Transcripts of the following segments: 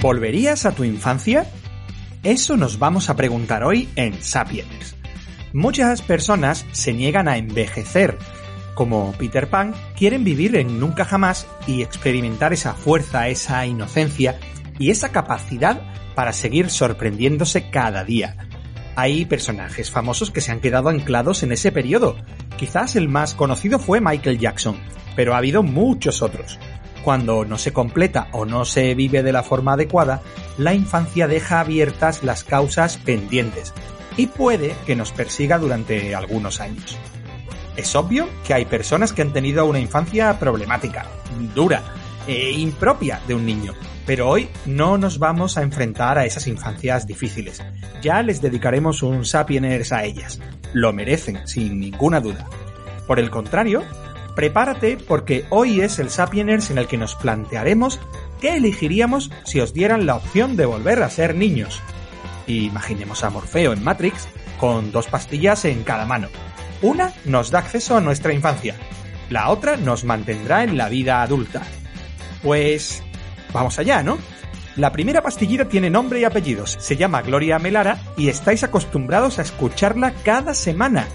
¿Volverías a tu infancia? Eso nos vamos a preguntar hoy en Sapiens. Muchas personas se niegan a envejecer. Como Peter Pan, quieren vivir en nunca jamás y experimentar esa fuerza, esa inocencia y esa capacidad para seguir sorprendiéndose cada día. Hay personajes famosos que se han quedado anclados en ese periodo. Quizás el más conocido fue Michael Jackson, pero ha habido muchos otros. Cuando no se completa o no se vive de la forma adecuada, la infancia deja abiertas las causas pendientes y puede que nos persiga durante algunos años. Es obvio que hay personas que han tenido una infancia problemática, dura e impropia de un niño, pero hoy no nos vamos a enfrentar a esas infancias difíciles. Ya les dedicaremos un Sapieners a ellas. Lo merecen, sin ninguna duda. Por el contrario, prepárate porque hoy es el Sapieners en el que nos plantearemos qué elegiríamos si os dieran la opción de volver a ser niños. Imaginemos a Morfeo en Matrix con dos pastillas en cada mano. Una nos da acceso a nuestra infancia, la otra nos mantendrá en la vida adulta. Pues vamos allá, ¿no? La primera pastillita tiene nombre y apellidos, se llama Gloria Melara y estáis acostumbrados a escucharla cada semana.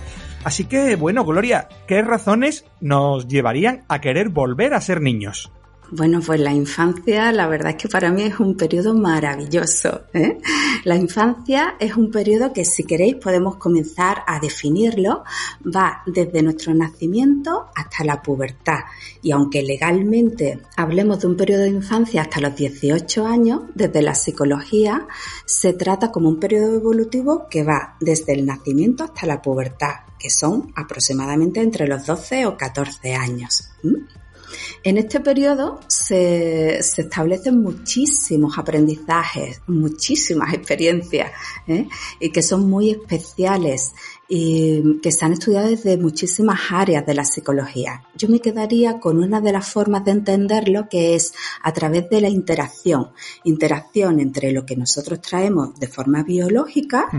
Así que, bueno, Gloria, ¿qué razones nos llevarían a querer volver a ser niños? Bueno, pues la infancia, la verdad es que para mí es un periodo maravilloso. ¿eh? La infancia es un periodo que, si queréis, podemos comenzar a definirlo. Va desde nuestro nacimiento hasta la pubertad. Y aunque legalmente hablemos de un periodo de infancia hasta los 18 años, desde la psicología se trata como un periodo evolutivo que va desde el nacimiento hasta la pubertad, que son aproximadamente entre los 12 o 14 años. En este periodo se, establecen muchísimos aprendizajes, muchísimas experiencias, ¿eh? y que son muy especiales y que se han estudiado desde muchísimas áreas de la psicología. Yo me quedaría con una de las formas de entenderlo que es a través de la interacción, interacción entre lo que nosotros traemos de forma biológica,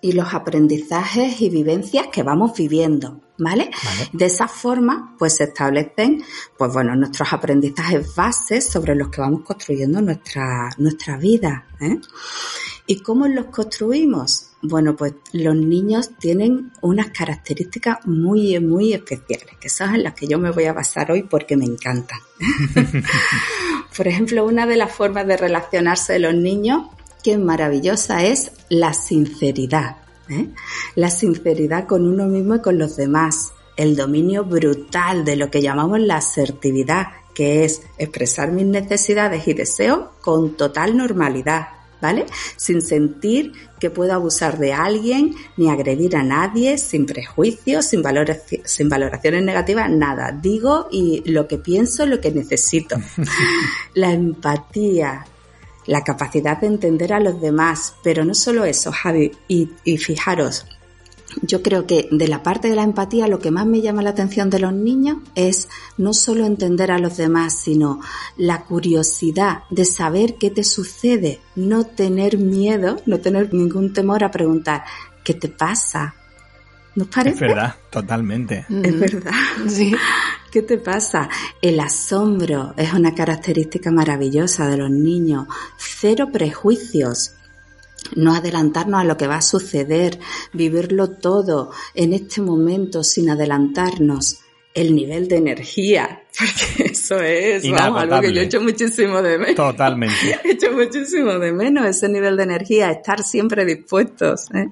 y los aprendizajes y vivencias que vamos viviendo, ¿vale? De esa forma, pues se establecen, pues bueno, nuestros aprendizajes bases sobre los que vamos construyendo nuestra, nuestra vida, ¿eh? ¿Y cómo los construimos? Bueno, pues los niños tienen unas características muy, muy especiales, que son en las que yo me voy a basar hoy porque me encantan. Por ejemplo, una de las formas de relacionarse de los niños qué maravillosa es la sinceridad. ¿eh? La sinceridad con uno mismo y con los demás. El dominio brutal de lo que llamamos la asertividad, que es expresar mis necesidades y deseos con total normalidad, ¿vale? Sin sentir que puedo abusar de alguien ni agredir a nadie, sin prejuicios, sin, sin valoraciones negativas, nada. Digo y lo que pienso, lo que necesito. la empatía, la capacidad de entender a los demás, pero no solo eso, Javi, y, fijaros, yo creo que de la parte de la empatía lo que más me llama la atención de los niños es no solo entender a los demás, sino la curiosidad de saber qué te sucede, no tener miedo, no tener ningún temor a preguntar, ¿qué te pasa? ¿Nos parece? Es verdad, totalmente. Es verdad. Sí. ¿Qué te pasa? El asombro es una característica maravillosa de los niños. Cero prejuicios. No adelantarnos a lo que va a suceder, vivirlo todo en este momento sin adelantarnos el nivel de energía, porque eso es vamos, algo que yo he hecho muchísimo de menos. Totalmente. he hecho muchísimo de menos ese nivel de energía, estar siempre dispuestos. ¿eh?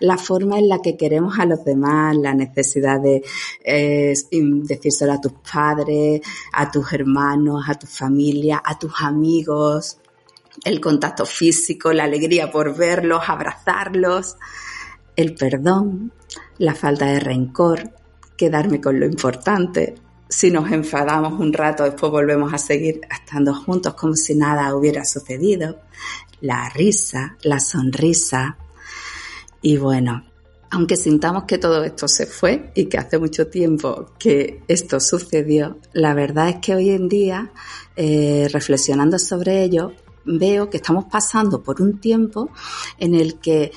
La forma en la que queremos a los demás, la necesidad de eh, decírselo a tus padres, a tus hermanos, a tu familia, a tus amigos, el contacto físico, la alegría por verlos, abrazarlos, el perdón, la falta de rencor, quedarme con lo importante. Si nos enfadamos un rato, después volvemos a seguir estando juntos como si nada hubiera sucedido. La risa, la sonrisa. Y bueno, aunque sintamos que todo esto se fue y que hace mucho tiempo que esto sucedió, la verdad es que hoy en día, eh, reflexionando sobre ello, veo que estamos pasando por un tiempo en el que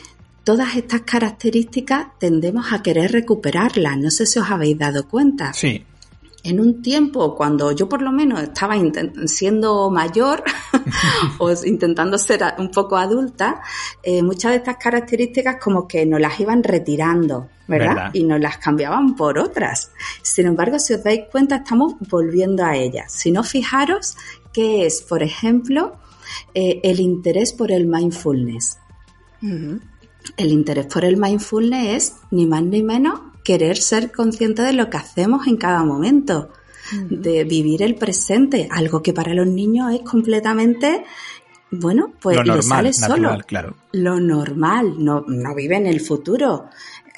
todas estas características tendemos a querer recuperarlas. No sé si os habéis dado cuenta. Sí. en un tiempo cuando yo por lo menos estaba siendo mayor o intentando ser un poco adulta, eh, muchas de estas características como que nos las iban retirando, ¿verdad? Y nos las cambiaban por otras. Sin embargo, si os dais cuenta, estamos volviendo a ellas. Si no, fijaros que es, por ejemplo, eh, el interés por el mindfulness. El interés por el mindfulness es ni más ni menos querer ser consciente de lo que hacemos en cada momento, de vivir el presente, algo que para los niños es completamente bueno, pues lo sale solo. Claro. Lo normal, no, no viven el futuro.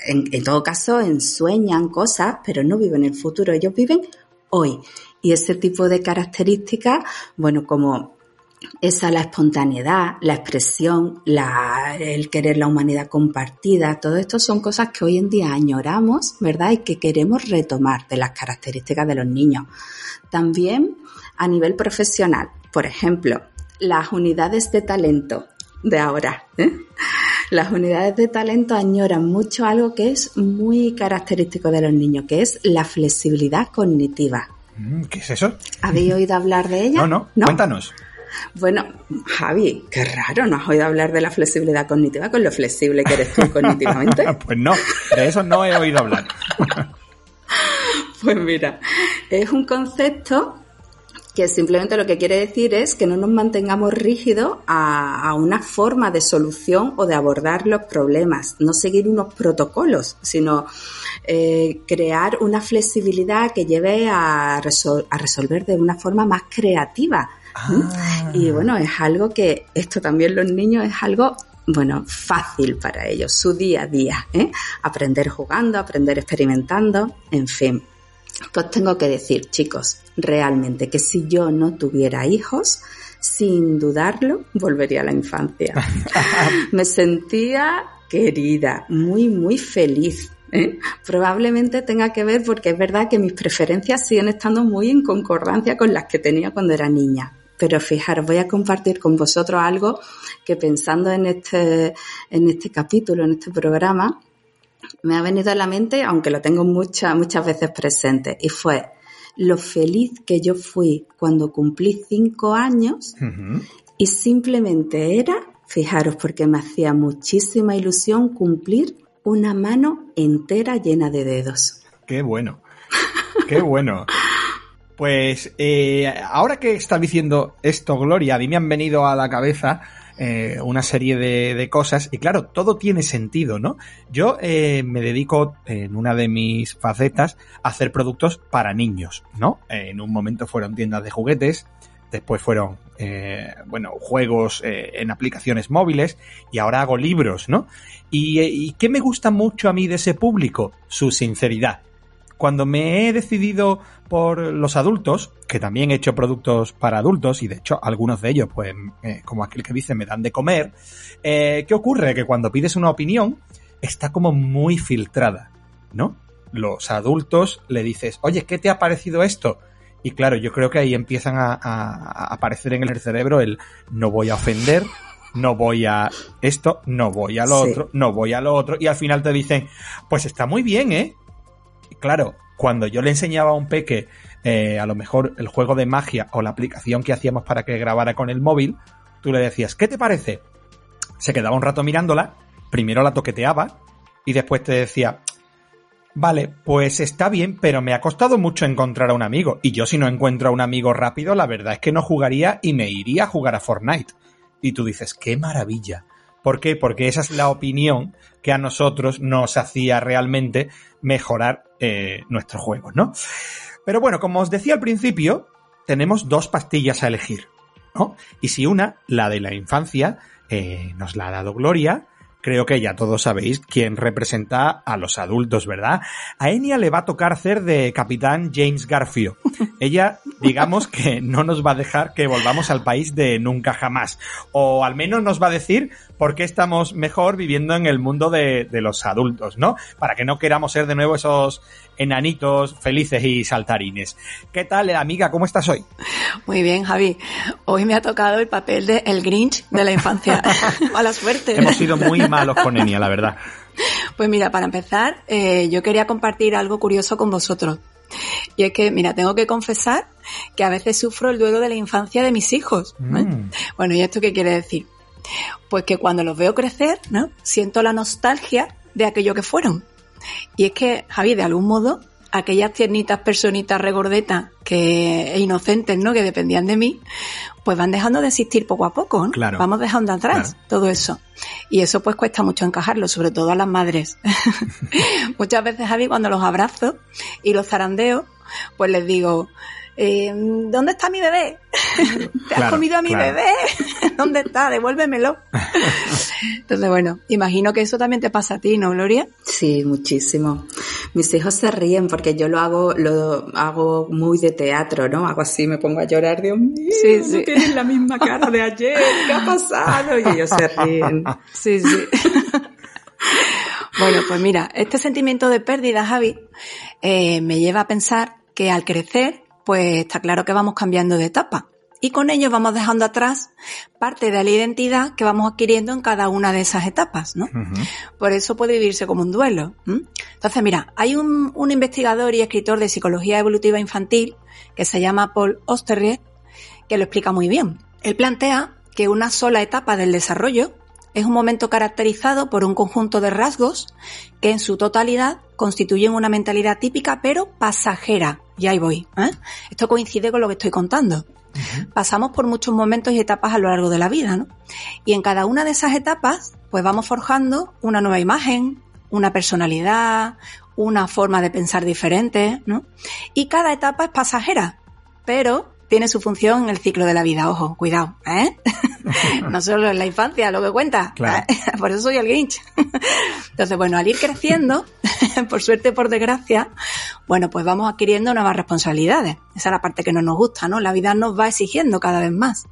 En, en, todo caso, ensueñan cosas, pero no viven el futuro, ellos viven hoy. Y ese tipo de características, bueno, como esa la espontaneidad, la expresión, el querer la humanidad compartida, todo esto son cosas que hoy en día añoramos, ¿verdad? Y que queremos retomar de las características de los niños. También a nivel profesional, por ejemplo, las unidades de talento de ahora. ¿eh? Las unidades de talento añoran mucho algo que es muy característico de los niños, que es la flexibilidad cognitiva. Mm, ¿Qué es eso? ¿Habéis oído hablar de ella? No, no, ¿No? cuéntanos. Bueno, Javi, qué raro, ¿no has oído hablar de la flexibilidad cognitiva con lo flexible que eres tú cognitivamente? pues no, de eso no he oído hablar. pues mira, es un concepto que simplemente lo que quiere decir es que no nos mantengamos rígidos a, una forma de solución o de abordar los problemas, no seguir unos protocolos, sino eh, crear una flexibilidad que lleve a, a resolver de una forma más creativa Ah. Y bueno, es algo que esto también los niños es algo bueno, fácil para ellos, su día a día, ¿eh? aprender jugando, aprender experimentando, en fin. Pues tengo que decir, chicos, realmente que si yo no tuviera hijos, sin dudarlo, volvería a la infancia. Me sentía querida, muy, muy feliz. ¿eh? Probablemente tenga que ver porque es verdad que mis preferencias siguen estando muy en concordancia con las que tenía cuando era niña. Pero fijaros, voy a compartir con vosotros algo que pensando en este, en este capítulo, en este programa, me ha venido a la mente, aunque lo tengo muchas, muchas veces presente, y fue lo feliz que yo fui cuando cumplí cinco años y simplemente era, fijaros, porque me hacía muchísima ilusión cumplir una mano entera llena de dedos. Qué bueno, qué bueno. Pues eh, ahora que está diciendo esto, Gloria, a mí me han venido a la cabeza eh, una serie de, cosas y claro, todo tiene sentido, ¿no? Yo eh, me dedico en una de mis facetas a hacer productos para niños, ¿no? en un momento fueron tiendas de juguetes, después fueron, bueno, juegos en aplicaciones móviles y ahora hago libros, ¿no? Y, ¿Y qué me gusta mucho a mí de ese público? Su sinceridad cuando me he decidido por los adultos, que también he hecho productos para adultos, y de hecho algunos de ellos, pues, eh, como aquel que dice, me dan de comer, eh, ¿qué ocurre? Que cuando pides una opinión, está como muy filtrada, ¿no? Los adultos le dices, oye, ¿qué te ha parecido esto? Y claro, yo creo que ahí empiezan a, aparecer en el cerebro el no voy a ofender, no voy a esto, no voy a lo otro, no voy a lo otro, y al final te dicen, pues está muy bien, ¿eh? Claro, cuando yo le enseñaba a un peque eh, a lo mejor el juego de magia o la aplicación que hacíamos para que grabara con el móvil, tú le decías, ¿qué te parece? Se quedaba un rato mirándola, primero la toqueteaba y después te decía, vale, pues está bien, pero me ha costado mucho encontrar a un amigo. Y yo si no encuentro a un amigo rápido, la verdad es que no jugaría y me iría a jugar a Fortnite. Y tú dices, qué maravilla. ¿Por qué? Porque esa es la opinión que a nosotros nos hacía realmente mejorar eh, nuestros juegos, ¿no? Pero bueno, como os decía al principio, tenemos dos pastillas a elegir, ¿no? Y si una, la de la infancia, eh, nos la ha dado Gloria, creo que ya todos sabéis quién representa a los adultos, ¿verdad? A Enya le va a tocar hacer de capitán James Garfio. Ella, digamos que no nos va a dejar que volvamos al país de nunca jamás. O al menos nos va a decir por qué estamos mejor viviendo en el mundo de, de los adultos, ¿no? Para que no queramos ser de nuevo esos enanitos felices y saltarines. ¿Qué tal, amiga? ¿Cómo estás hoy? Muy bien, Javi. Hoy me ha tocado el papel de el Grinch de la infancia. Mala suerte. Hemos sido muy malos con Enia, la verdad. Pues mira, para empezar, eh, yo quería compartir algo curioso con vosotros. Y es que, mira, tengo que confesar que a veces sufro el duelo de la infancia de mis hijos. Mm. Bueno, ¿y esto qué quiere decir? Pues que cuando los veo crecer, ¿no? Siento la nostalgia de aquello que fueron. Y es que, Javi, de algún modo, aquellas tiernitas personitas regordetas que e inocentes, ¿no? Que dependían de mí, pues van dejando de existir poco a poco, ¿no? Claro. Vamos dejando atrás Claro. todo eso. Y eso pues cuesta mucho encajarlo, sobre todo a las madres. Muchas veces, Javi, cuando los abrazo y los zarandeo, pues les digo, eh, ¿dónde está mi bebé? ¿Te has Claro, comido a mi claro. bebé? ¿Dónde está? Devuélvemelo. Entonces, bueno, imagino que eso también te pasa a ti, ¿no, Gloria? Sí, muchísimo. Mis hijos se ríen porque yo lo hago, lo hago muy de teatro, ¿no? Hago así, me pongo a llorar, Dios mío, Sí, no sí. tienes la misma cara de ayer, ¿qué ha pasado? Y ellos se ríen. Sí, sí. bueno, pues mira, este sentimiento de pérdida, Javi, eh, me lleva a pensar que al crecer, pues está claro que vamos cambiando de etapa. Y con ello vamos dejando atrás parte de la identidad que vamos adquiriendo en cada una de esas etapas, ¿no? Por eso puede vivirse como un duelo. Entonces, mira, hay un, un investigador y escritor de psicología evolutiva infantil que se llama Paul Osterried que lo explica muy bien. Él plantea que una sola etapa del desarrollo es un momento caracterizado por un conjunto de rasgos que en su totalidad constituyen una mentalidad típica pero pasajera. Y ahí voy. ¿eh? Esto coincide con lo que estoy contando. Pasamos por muchos momentos y etapas a lo largo de la vida, ¿no? Y en cada una de esas etapas, pues vamos forjando una nueva imagen, una personalidad, una forma de pensar diferente, ¿no? Y cada etapa es pasajera, pero tiene su función en el ciclo de la vida. Ojo, cuidado, ¿eh? no solo en la infancia, lo que cuenta. Claro. Por eso soy el Grinch. Entonces, bueno, al ir creciendo, por suerte, por desgracia, bueno, pues vamos adquiriendo nuevas responsabilidades. Esa es la parte que no nos gusta, ¿no? La vida nos va exigiendo cada vez más.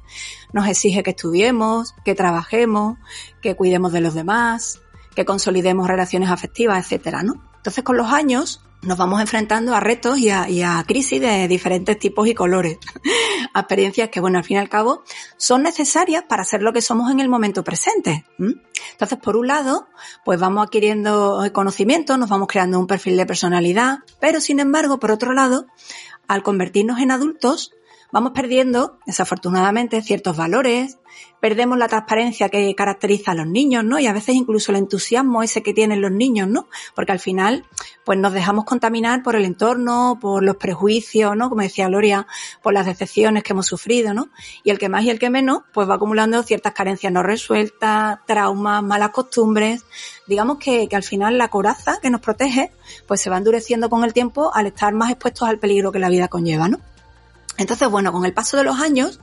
Nos exige que estudiemos, que trabajemos, que cuidemos de los demás, que consolidemos relaciones afectivas, etcétera, ¿no? Entonces, con los años, nos vamos enfrentando a retos y a, crisis de diferentes tipos y colores. experiencias que, bueno, al fin y al cabo, son necesarias para ser lo que somos en el momento presente. Entonces, por un lado, pues vamos adquiriendo conocimiento, nos vamos creando un perfil de personalidad, pero sin embargo, por otro lado, al convertirnos en adultos, vamos perdiendo, desafortunadamente, ciertos valores, perdemos la transparencia que caracteriza a los niños, ¿no? Y a veces incluso el entusiasmo ese que tienen los niños, ¿no? Porque al final, pues nos dejamos contaminar por el entorno, por los prejuicios, ¿no? Como decía Gloria, por las decepciones que hemos sufrido, ¿no? Y el que más y el que menos, pues va acumulando ciertas carencias no resueltas, traumas, malas costumbres. Digamos que, que al final la coraza que nos protege, pues se va endureciendo con el tiempo al estar más expuestos al peligro que la vida conlleva, ¿no? Entonces, bueno, con el paso de los años,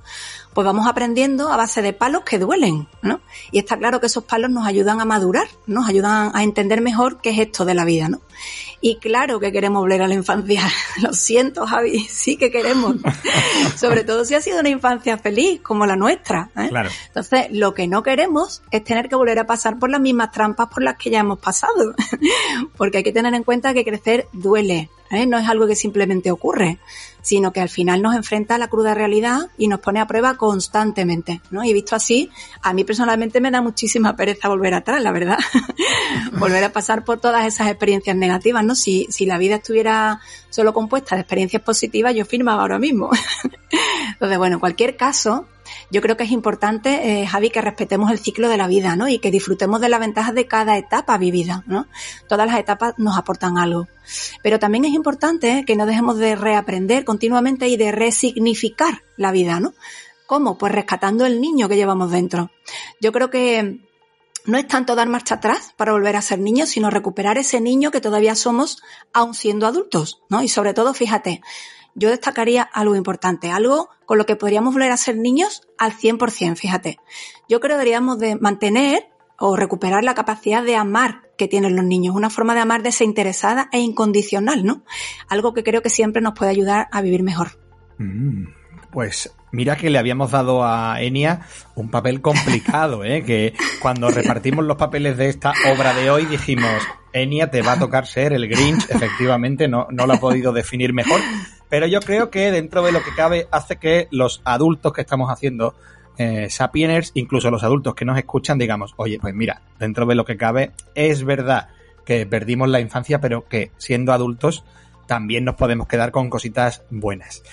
pues vamos aprendiendo a base de palos que duelen, ¿no? Y está claro que esos palos nos ayudan a madurar, nos ayudan a entender mejor qué es esto de la vida, ¿no? Y claro que queremos volver a la infancia. Lo siento, Javi, sí que queremos. Sobre todo si ha sido una infancia feliz, como la nuestra. ¿eh? Claro. Entonces, lo que no queremos es tener que volver a pasar por las mismas trampas por las que ya hemos pasado. Porque hay que tener en cuenta que crecer duele. ¿Eh? No es algo que simplemente ocurre, sino que al final nos enfrenta a la cruda realidad y nos pone a prueba constantemente. ¿no? Y visto así, a mí personalmente me da muchísima pereza volver atrás, la verdad. volver a pasar por todas esas experiencias negativas, ¿no? Si, si la vida estuviera solo compuesta de experiencias positivas, yo firmaba ahora mismo. Entonces, bueno, en cualquier caso, yo creo que es importante, eh, Javi, que respetemos el ciclo de la vida, ¿no? Y que disfrutemos de las ventajas de cada etapa vivida, ¿no? Todas las etapas nos aportan algo. Pero también es importante que no dejemos de reaprender continuamente y de resignificar la vida, ¿no? ¿Cómo? Pues rescatando el niño que llevamos dentro. Yo creo que no es tanto dar marcha atrás para volver a ser niños, sino recuperar ese niño que todavía somos aún siendo adultos, ¿no? Y sobre todo, fíjate, yo destacaría algo importante, algo con lo que podríamos volver a ser niños al 100%, fíjate. Yo creo que deberíamos de mantener o recuperar la capacidad de amar que tienen los niños, una forma de amar desinteresada e incondicional, ¿no? Algo que creo que siempre nos puede ayudar a vivir mejor. Mm, Pues mira que le habíamos dado a Enia un papel complicado, ¿eh? que cuando repartimos los papeles de esta obra de hoy dijimos, Enia te va a tocar ser el Grinch, efectivamente no, no lo ha podido definir mejor, pero yo creo que dentro de lo que cabe hace que los adultos que estamos haciendo eh, Sapieners, incluso los adultos que nos escuchan, digamos, oye, pues mira, dentro de lo que cabe, es verdad que perdimos la infancia, pero que siendo adultos también nos podemos quedar con cositas buenas.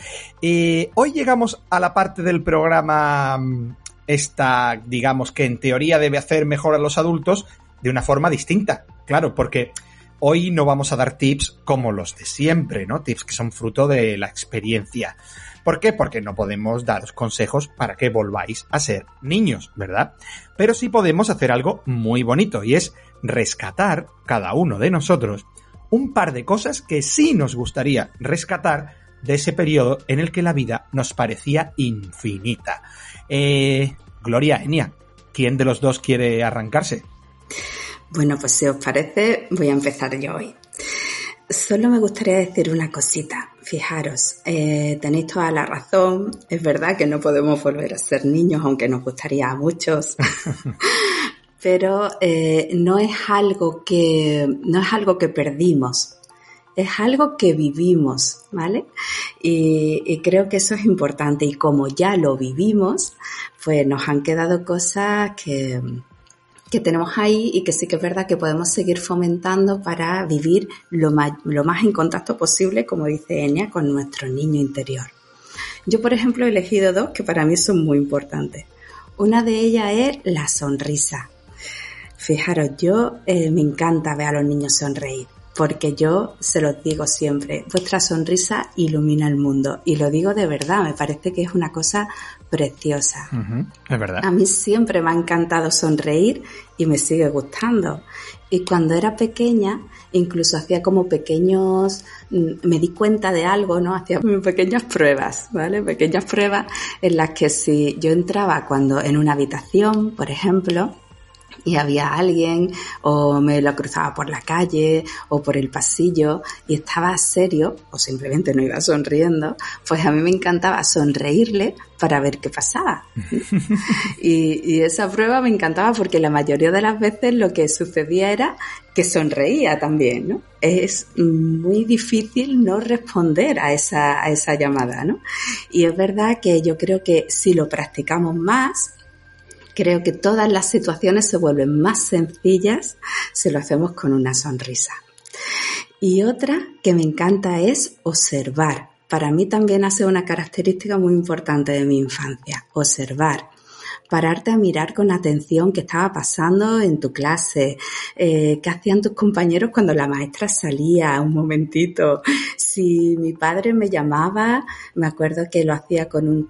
Eh, hoy llegamos a la parte del programa, mm, esta, digamos que en teoría debe hacer mejor a los adultos de una forma distinta. Claro, porque hoy no vamos a dar tips como los de siempre, ¿no? Tips que son fruto de la experiencia. ¿Por qué? Porque no podemos daros consejos para que volváis a ser niños, ¿verdad? Pero sí podemos hacer algo muy bonito y es rescatar, cada uno de nosotros, un par de cosas que sí nos gustaría rescatar de ese periodo en el que la vida nos parecía infinita. Eh, Gloria, Enia, ¿quién de los dos quiere arrancarse? Bueno, pues si os parece, voy a empezar yo hoy. Solo me gustaría decir una cosita. Fijaros, eh, tenéis toda la razón. Es verdad que no podemos volver a ser niños, aunque nos gustaría a muchos. Pero eh, no es algo que no es algo que perdimos. Es algo que vivimos, ¿vale? Y, y creo que eso es importante. Y como ya lo vivimos, pues nos han quedado cosas que, que tenemos ahí y que sí que es verdad que podemos seguir fomentando para vivir lo más, lo más en contacto posible, como dice Enya, con nuestro niño interior. Yo, por ejemplo, he elegido dos que para mí son muy importantes. Una de ellas es la sonrisa. Fijaros, yo eh, me encanta ver a los niños sonreír porque yo se los digo siempre, vuestra sonrisa ilumina el mundo y lo digo de verdad, me parece que es una cosa preciosa. es verdad. A mí siempre me ha encantado sonreír y me sigue gustando. Y cuando era pequeña, incluso hacía como pequeños, mm, me di cuenta de algo, ¿no? Hacía pequeñas pruebas, ¿vale? Pequeñas pruebas en las que si yo entraba cuando en una habitación, por ejemplo, y había alguien o me lo cruzaba por la calle o por el pasillo y estaba serio o simplemente no iba sonriendo, pues a mí me encantaba sonreírle para ver qué pasaba. y, y, esa prueba me encantaba porque la mayoría de las veces lo que sucedía era que sonreía también, ¿no? Es muy difícil no responder a esa, a esa llamada, ¿no? Y es verdad que yo creo que si lo practicamos más, Creo que todas las situaciones se vuelven más sencillas si lo hacemos con una sonrisa. Y otra que me encanta es observar. Para mí también ha sido una característica muy importante de mi infancia, observar pararte a mirar con atención qué estaba pasando en tu clase, eh, qué hacían tus compañeros cuando la maestra salía, un momentito. Si mi padre me llamaba, me acuerdo que lo hacía con un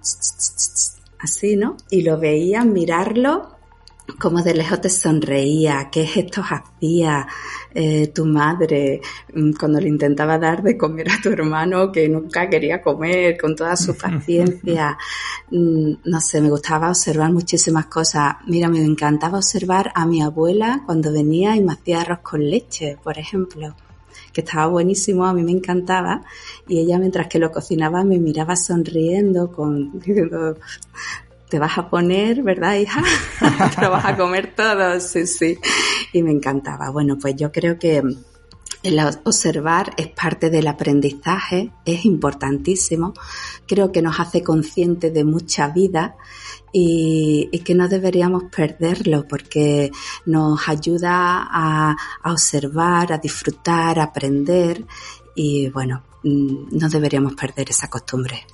así, ¿no? Y lo veía mirarlo como de lejos te sonreía, qué gestos hacía eh, tu madre mm, cuando le intentaba dar de comer a tu hermano que nunca quería comer, con toda su paciencia. Mm, no sé, me gustaba observar muchísimas cosas. Mira, me encantaba observar a mi abuela cuando venía y me hacía arroz con leche, por ejemplo que estaba buenísimo, a mí me encantaba, y ella mientras que lo cocinaba me miraba sonriendo, con, te vas a poner, ¿verdad, hija? te lo vas a comer todo, sí, sí. Y me encantaba. Bueno, pues yo creo que el observar es parte del aprendizaje, es importantísimo. Creo que nos hace conscientes de mucha vida y, que no deberíamos perderlo porque nos ayuda a, observar, a disfrutar, a aprender y bueno, mm, no deberíamos perder esa costumbre.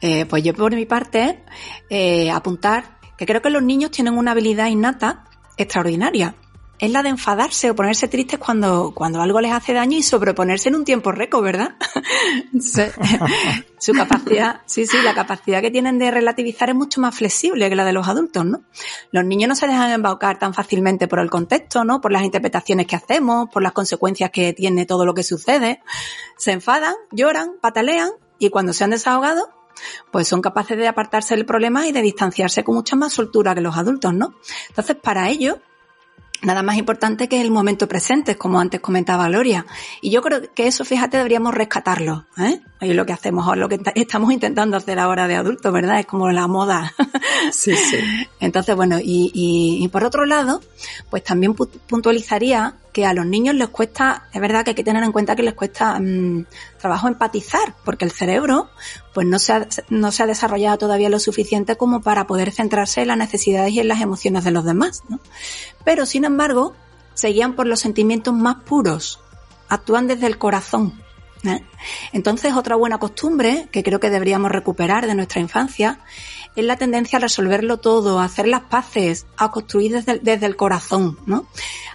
Eh, pues yo por mi parte, eh, apuntar que creo que los niños tienen una habilidad innata extraordinaria es la de enfadarse o ponerse tristes cuando, cuando algo les hace daño y sobreponerse en un tiempo récord, ¿verdad? Su capacidad, sí, sí, la capacidad que tienen de relativizar es mucho más flexible que la de los adultos, ¿no? Los niños no se dejan embaucar tan fácilmente por el contexto, ¿no? Por las interpretaciones que hacemos, por las consecuencias que tiene todo lo que sucede. Se enfadan, lloran, patalean y cuando se han desahogado, pues son capaces de apartarse del problema y de distanciarse con mucha más soltura que los adultos, ¿no? Entonces, para ello, nada más importante que el momento presente, como antes comentaba Gloria. Y yo creo que eso, fíjate, deberíamos rescatarlo. ¿eh? Es lo que hacemos, o lo que estamos intentando hacer ahora de adultos, ¿verdad? Es como la moda. Sí, sí. Entonces, bueno, y, y, por otro lado, pues también puntualizaría que a los niños les cuesta, es verdad que hay que tener en cuenta que les cuesta mm, trabajo empatizar, porque el cerebro pues no se, ha, no se ha desarrollado todavía lo suficiente como para poder centrarse en las necesidades y en las emociones de los demás. ¿no? Pero, sin embargo, se guían por los sentimientos más puros, actúan desde el corazón. ¿eh? Entonces, otra buena costumbre que creo que deberíamos recuperar de nuestra infancia es la tendencia a resolverlo todo, a hacer las paces, a construir desde, desde el corazón, ¿no?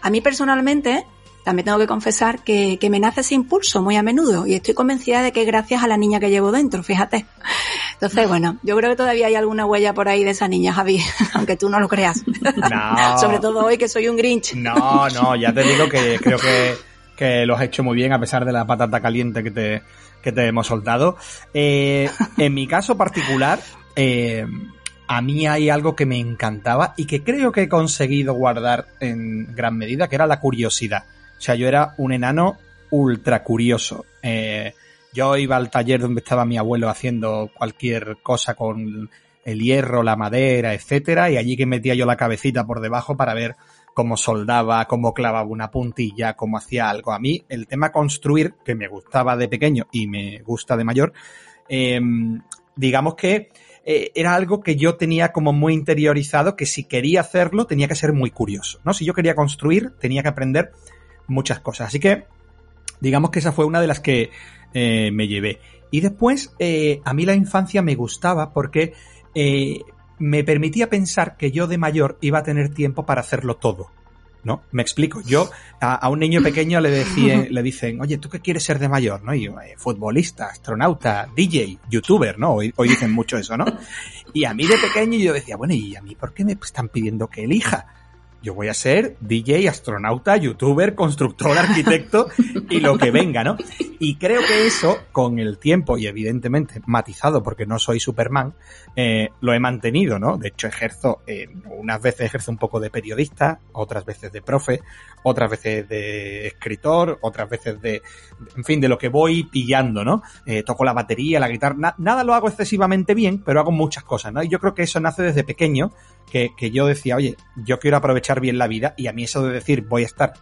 A mí personalmente, también tengo que confesar que, que, me nace ese impulso muy a menudo y estoy convencida de que es gracias a la niña que llevo dentro, fíjate. Entonces, bueno, yo creo que todavía hay alguna huella por ahí de esa niña, Javi, aunque tú no lo creas. No. Sobre todo hoy que soy un Grinch. No, no, ya te digo que creo que, que lo has hecho muy bien a pesar de la patata caliente que te, que te hemos soltado. Eh, en mi caso particular, eh, a mí hay algo que me encantaba y que creo que he conseguido guardar en gran medida, que era la curiosidad. O sea, yo era un enano ultra curioso. Eh, yo iba al taller donde estaba mi abuelo haciendo cualquier cosa con el hierro, la madera, etcétera, y allí que metía yo la cabecita por debajo para ver cómo soldaba, cómo clavaba una puntilla, cómo hacía algo. A mí el tema construir, que me gustaba de pequeño y me gusta de mayor, eh, digamos que eh, era algo que yo tenía como muy interiorizado, que si quería hacerlo tenía que ser muy curioso, ¿no? Si yo quería construir, tenía que aprender muchas cosas. Así que, digamos que esa fue una de las que eh, me llevé. Y después, eh, a mí la infancia me gustaba porque me permitía pensar que yo de mayor iba a tener tiempo para hacerlo todo. ¿No? Me explico. Yo a, a un niño pequeño le decían, le dicen, oye, ¿tú qué quieres ser de mayor? ¿No? Y yo, eh, futbolista, astronauta, DJ, youtuber, ¿no? Hoy, hoy dicen mucho eso, ¿no? Y a mí de pequeño yo decía, bueno, ¿y a mí por qué me están pidiendo que elija? Yo voy a ser DJ, astronauta, youtuber, constructor, arquitecto y lo que venga, ¿no? Y creo que eso, con el tiempo y evidentemente matizado porque no soy Superman, eh, lo he mantenido, ¿no? De hecho, ejerzo, eh, unas veces ejerzo un poco de periodista, otras veces de profe, otras veces de escritor, otras veces de, en fin, de lo que voy pillando, ¿no? Eh, toco la batería, la guitarra, na nada lo hago excesivamente bien, pero hago muchas cosas, ¿no? Y yo creo que eso nace desde pequeño, que, que yo decía, oye, yo quiero aprovechar bien la vida y a mí eso de decir voy a estar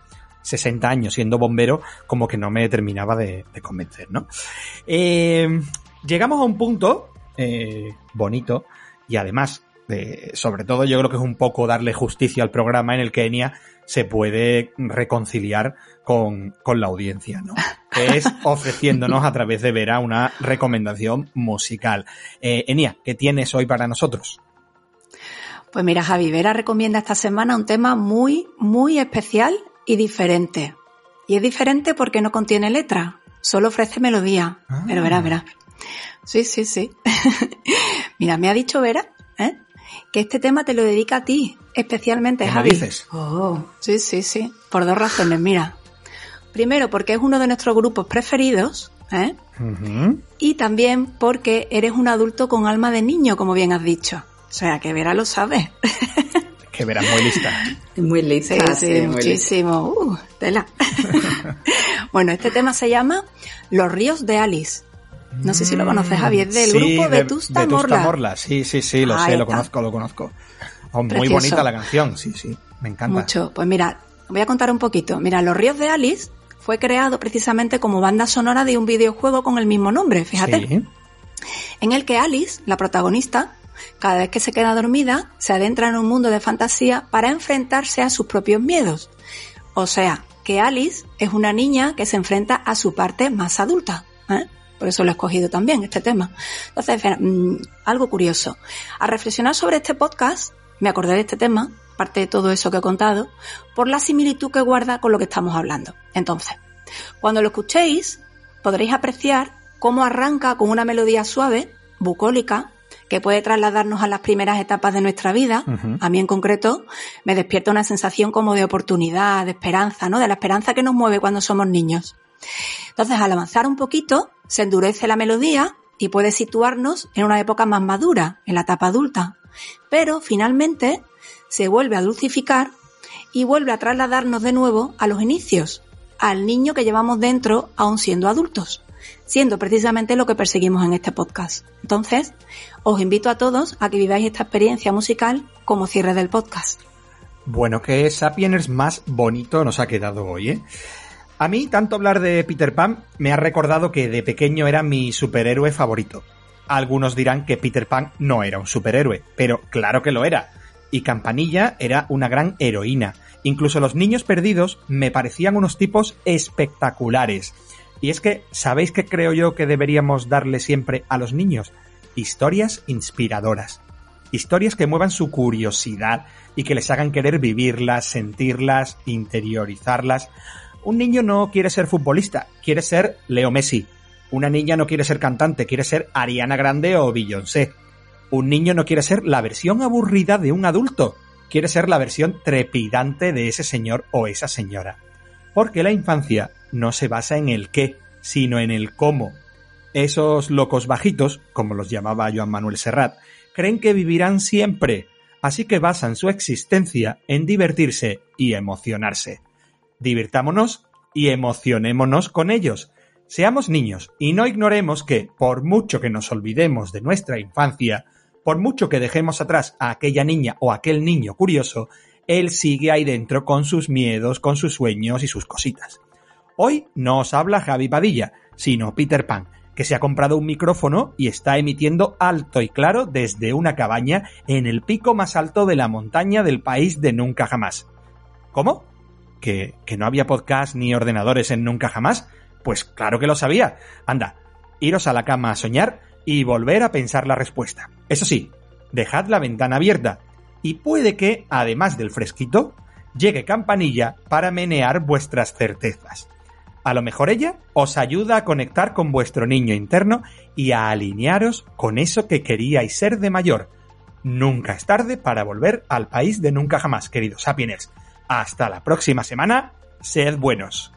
60 años siendo bombero como que no me terminaba de, de convencer, ¿no? Eh, llegamos a un punto eh, bonito y además, eh, sobre todo yo creo que es un poco darle justicia al programa en el que Enia se puede reconciliar con, con la audiencia, ¿no? Que es ofreciéndonos a través de Vera una recomendación musical. Eh, Enia, ¿qué tienes hoy para nosotros? Pues mira, Javi Vera recomienda esta semana un tema muy, muy especial y diferente. Y es diferente porque no contiene letra, solo ofrece melodía. Ah. Pero verá, verá. Sí, sí, sí. mira, me ha dicho Vera, ¿eh? que este tema te lo dedica a ti, especialmente, ¿Qué Javi. me dices? Oh, sí, sí, sí. Por dos razones, mira. Primero, porque es uno de nuestros grupos preferidos, ¿eh? Uh -huh. Y también porque eres un adulto con alma de niño, como bien has dicho. O sea, que Vera lo sabe. que Vera es muy lista. Muy lista, sí, sí, muchísimo. Uh, tela. bueno, este tema se llama Los ríos de Alice. No sé si lo conoces, Javi, es del sí, grupo de, Vetusta, Vetusta Morla. Morla. Sí, sí, sí, lo sé, lo está. conozco, lo conozco. Oh, muy Precioso. bonita la canción, sí, sí, me encanta. Mucho. Pues mira, voy a contar un poquito. Mira, Los ríos de Alice fue creado precisamente como banda sonora de un videojuego con el mismo nombre, fíjate. Sí. en el que Alice, la protagonista, cada vez que se queda dormida, se adentra en un mundo de fantasía para enfrentarse a sus propios miedos. O sea, que Alice es una niña que se enfrenta a su parte más adulta. ¿eh? Por eso lo he escogido también, este tema. Entonces, mmm, algo curioso. Al reflexionar sobre este podcast, me acordé de este tema, parte de todo eso que he contado, por la similitud que guarda con lo que estamos hablando. Entonces, cuando lo escuchéis, podréis apreciar cómo arranca con una melodía suave, bucólica, que puede trasladarnos a las primeras etapas de nuestra vida. Uh -huh. A mí en concreto me despierta una sensación como de oportunidad, de esperanza, ¿no? De la esperanza que nos mueve cuando somos niños. Entonces, al avanzar un poquito, se endurece la melodía y puede situarnos en una época más madura, en la etapa adulta. Pero finalmente se vuelve a dulcificar y vuelve a trasladarnos de nuevo a los inicios, al niño que llevamos dentro aún siendo adultos siendo precisamente lo que perseguimos en este podcast. Entonces, os invito a todos a que viváis esta experiencia musical como cierre del podcast. Bueno, que Sapiens más bonito nos ha quedado hoy, ¿eh? A mí, tanto hablar de Peter Pan me ha recordado que de pequeño era mi superhéroe favorito. Algunos dirán que Peter Pan no era un superhéroe, pero claro que lo era. Y Campanilla era una gran heroína. Incluso los niños perdidos me parecían unos tipos espectaculares Y es que, ¿sabéis qué creo yo que deberíamos darle siempre a los niños? Historias inspiradoras. Historias que muevan su curiosidad y que les hagan querer vivirlas, sentirlas, interiorizarlas. Un niño no quiere ser futbolista, quiere ser Leo Messi. Una niña no quiere ser cantante, quiere ser Ariana Grande o Beyoncé. Un niño no quiere ser la versión aburrida de un adulto, quiere ser la versión trepidante de ese señor o esa señora. Porque la infancia no se basa en el qué, sino en el cómo. Esos locos bajitos, como los llamaba Joan Manuel Serrat, creen que vivirán siempre, así que basan su existencia en divertirse y emocionarse. Divirtámonos y emocionémonos con ellos. Seamos niños y no ignoremos que, por mucho que nos olvidemos de nuestra infancia, por mucho que dejemos atrás a aquella niña o aquel niño curioso, él sigue ahí dentro con sus miedos, con sus sueños y sus cositas. Hoy no os habla Javi Padilla, sino Peter Pan, que se ha comprado un micrófono y está emitiendo alto y claro desde una cabaña en el pico más alto de la montaña del país de Nunca Jamás. ¿Cómo? ¿Que, que no había podcast ni ordenadores en Nunca Jamás? Pues claro que lo sabía. Anda, iros a la cama a soñar y volver a pensar la respuesta. Eso sí, dejad la ventana abierta y puede que, además del fresquito, llegue campanilla para menear vuestras certezas. A lo mejor ella os ayuda a conectar con vuestro niño interno y a alinearos con eso que queríais ser de mayor. Nunca es tarde para volver al país de nunca jamás, queridos sapiens. Hasta la próxima semana, sed buenos.